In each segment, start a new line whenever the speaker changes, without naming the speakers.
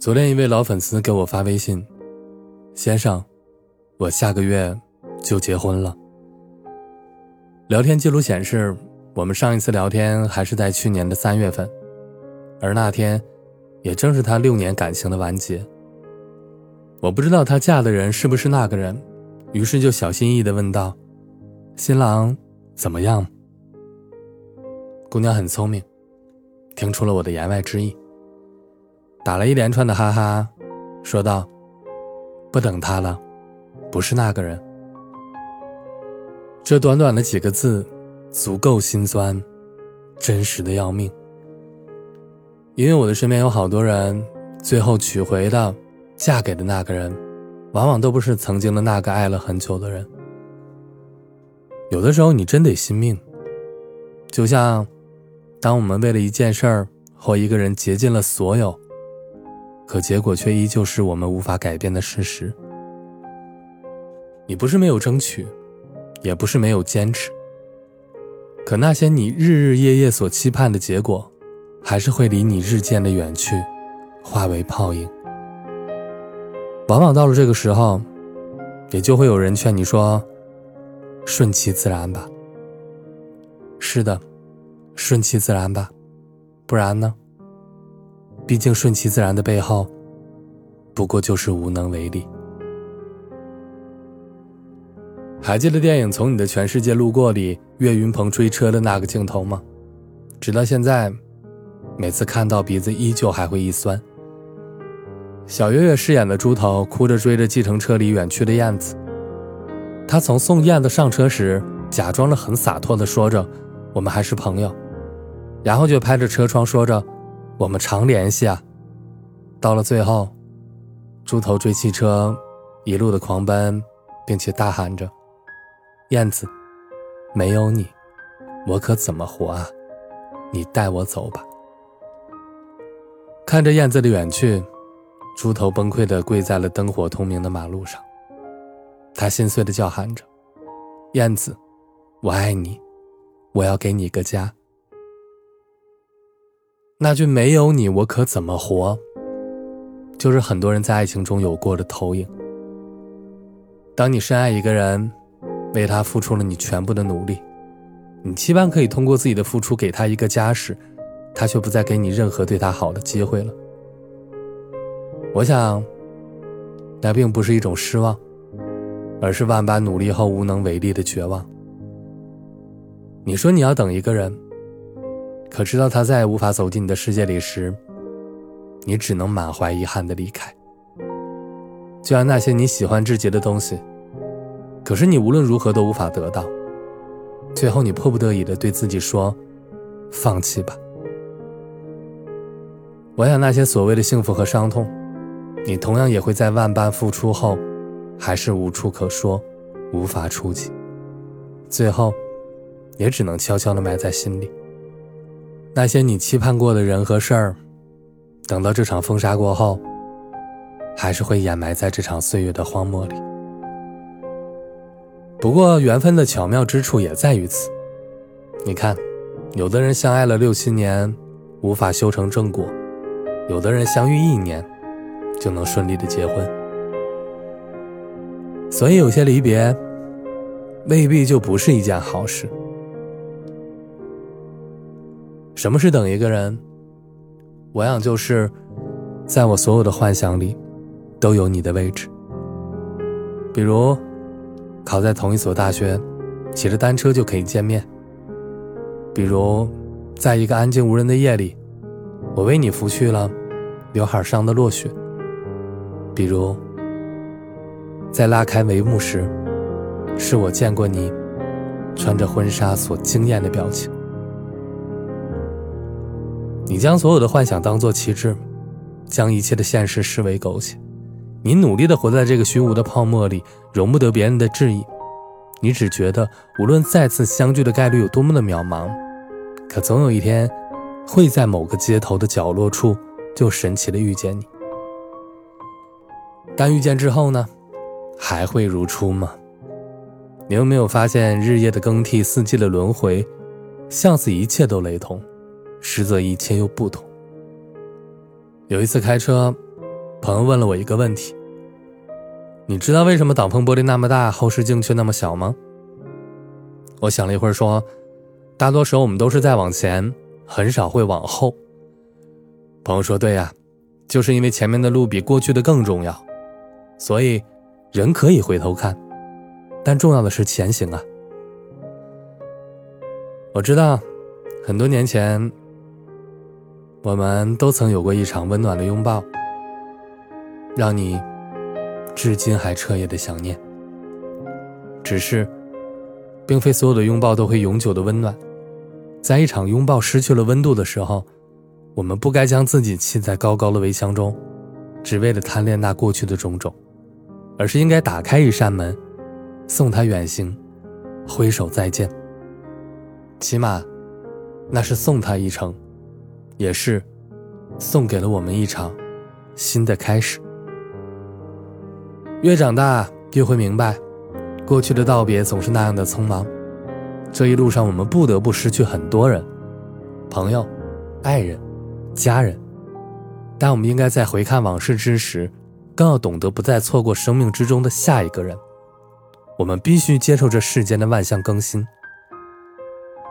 昨天一位老粉丝给我发微信：“先生，我下个月就结婚了。”聊天记录显示，我们上一次聊天还是在去年的三月份，而那天也正是他六年感情的完结。我不知道她嫁的人是不是那个人，于是就小心翼翼的问道：“新郎怎么样？”姑娘很聪明，听出了我的言外之意。打了一连串的哈哈，说道：“不等他了，不是那个人。”这短短的几个字，足够心酸，真实的要命。因为我的身边有好多人，最后娶回的、嫁给的那个人，往往都不是曾经的那个爱了很久的人。有的时候，你真得信命。就像，当我们为了一件事儿或一个人竭尽了所有。可结果却依旧是我们无法改变的事实。你不是没有争取，也不是没有坚持。可那些你日日夜夜所期盼的结果，还是会离你日渐的远去，化为泡影。往往到了这个时候，也就会有人劝你说：“顺其自然吧。”是的，顺其自然吧，不然呢？毕竟顺其自然的背后，不过就是无能为力。还记得电影《从你的全世界路过》里岳云鹏追车的那个镜头吗？直到现在，每次看到鼻子依旧还会一酸。小岳岳饰演的猪头哭着追着计程车里远去的燕子，他从送燕子上车时，假装着很洒脱的说着：“我们还是朋友。”然后就拍着车窗说着。我们常联系啊，到了最后，猪头追汽车，一路的狂奔，并且大喊着：“燕子，没有你，我可怎么活啊？你带我走吧。”看着燕子的远去，猪头崩溃的跪在了灯火通明的马路上，他心碎的叫喊着：“燕子，我爱你，我要给你个家。”那句“没有你，我可怎么活”，就是很多人在爱情中有过的投影。当你深爱一个人，为他付出了你全部的努力，你期盼可以通过自己的付出给他一个家时，他却不再给你任何对他好的机会了。我想，那并不是一种失望，而是万般努力后无能为力的绝望。你说你要等一个人。可知道他再也无法走进你的世界里时，你只能满怀遗憾的离开。就像那些你喜欢至极的东西，可是你无论如何都无法得到，最后你迫不得已的对自己说：“放弃吧。”我想那些所谓的幸福和伤痛，你同样也会在万般付出后，还是无处可说，无法触及，最后，也只能悄悄的埋在心里。那些你期盼过的人和事儿，等到这场风沙过后，还是会掩埋在这场岁月的荒漠里。不过缘分的巧妙之处也在于此。你看，有的人相爱了六七年，无法修成正果；有的人相遇一年，就能顺利的结婚。所以有些离别，未必就不是一件好事。什么是等一个人？我想就是，在我所有的幻想里，都有你的位置。比如，考在同一所大学，骑着单车就可以见面；比如，在一个安静无人的夜里，我为你拂去了刘海上的落雪；比如，在拉开帷幕时，是我见过你穿着婚纱所惊艳的表情。你将所有的幻想当作旗帜，将一切的现实视为苟且。你努力的活在这个虚无的泡沫里，容不得别人的质疑。你只觉得，无论再次相聚的概率有多么的渺茫，可总有一天，会在某个街头的角落处，就神奇的遇见你。但遇见之后呢，还会如初吗？你有没有发现，日夜的更替，四季的轮回，像似一切都雷同。实则一切又不同。有一次开车，
朋友问了我一个问题：“你知道为什么挡风玻璃那么大，后视镜却那么小吗？”我想了一会儿说：“大多时候我们都是在往前，很少会往后。”朋友说：“对呀，就是因为前面的路比过去的更重要，所以人可以回头看，但重要的是前行啊。”我知道，很多年前，我们都曾有过一场温暖的拥抱，让你至今还彻夜的想念。只是，并非所有的拥抱都会永久的温暖，在一场拥抱失去了温度的时候，我们不该将自己砌在高高的围墙中，只为了贪恋那过去的种种，而是应该打开一扇门，送他远行，挥手再见。起码，那是送他一程，也是送给了我们一场新的开始。越长大，越会明白，过去的道别总是那样的匆忙。这一路上，我们不得不失去很多人，朋友、爱人、家人。但我们应该在回看往事之时，更要懂得不再错过生命之中的下一个人。我们必须接受这世间的万象更新。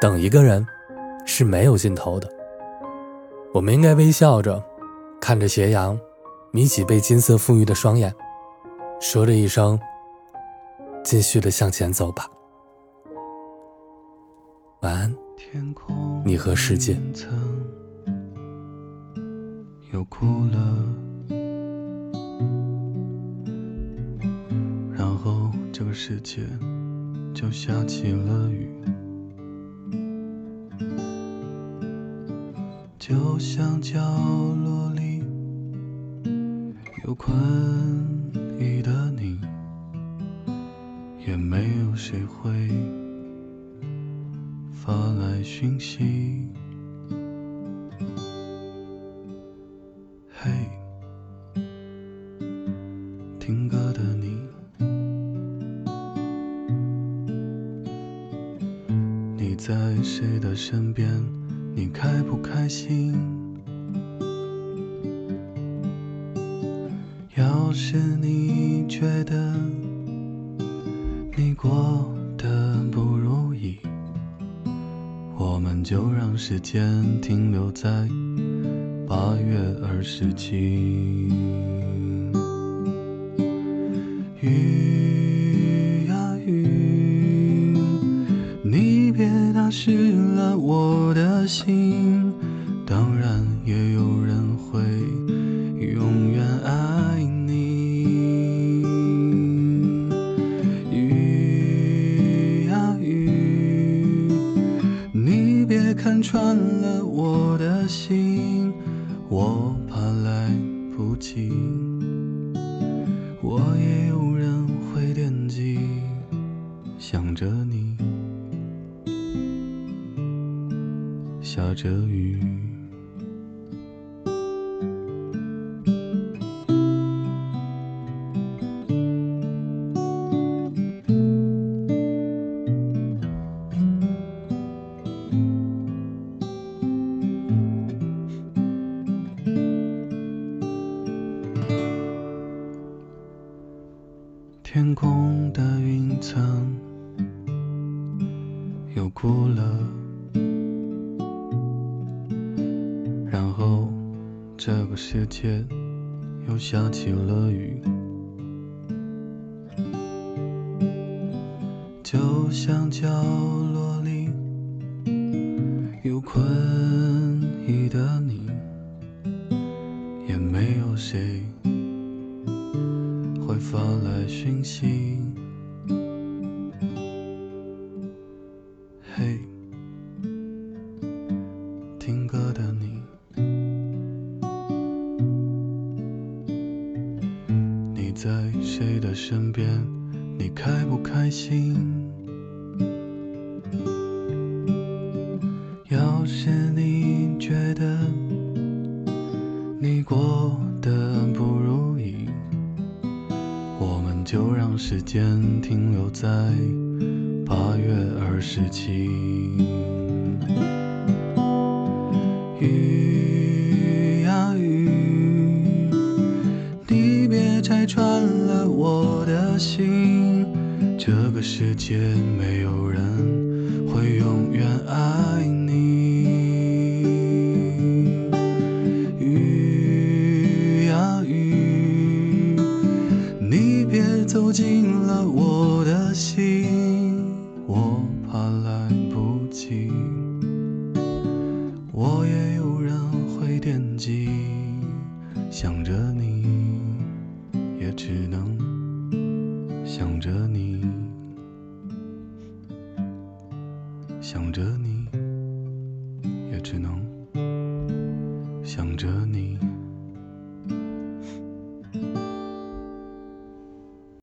等一个人是没有尽头的。我们应该微笑着看着斜阳，眯起被金色富裕的双眼，说着一声：“继续的向前走吧。”晚安，你和世界。又哭了，然后这个世界就下起了雨。就像角落里有困意的你，也没有谁会发来讯息。嘿，听歌的你，你在谁的身边？你开不开心？要是你觉得你过得不如意，我们就让时间停留在八月二十七。雨心，当然也有人会永远爱你。雨呀雨，你别看穿了我的心，我怕来不及。我也有雨，天空的云层又哭了。这个世界又下起了雨，就像角落里有困意的你，也没有谁会发来讯息。在谁的身边？你开不开心？要是你觉得你过得不如意，我们就让时间停留在八月二十七。雨心，这个世界没有人会永远爱你。雨呀雨，你别走进了我的心，我怕来不及。我也有人会惦记，想着你，也只能想着你，想着。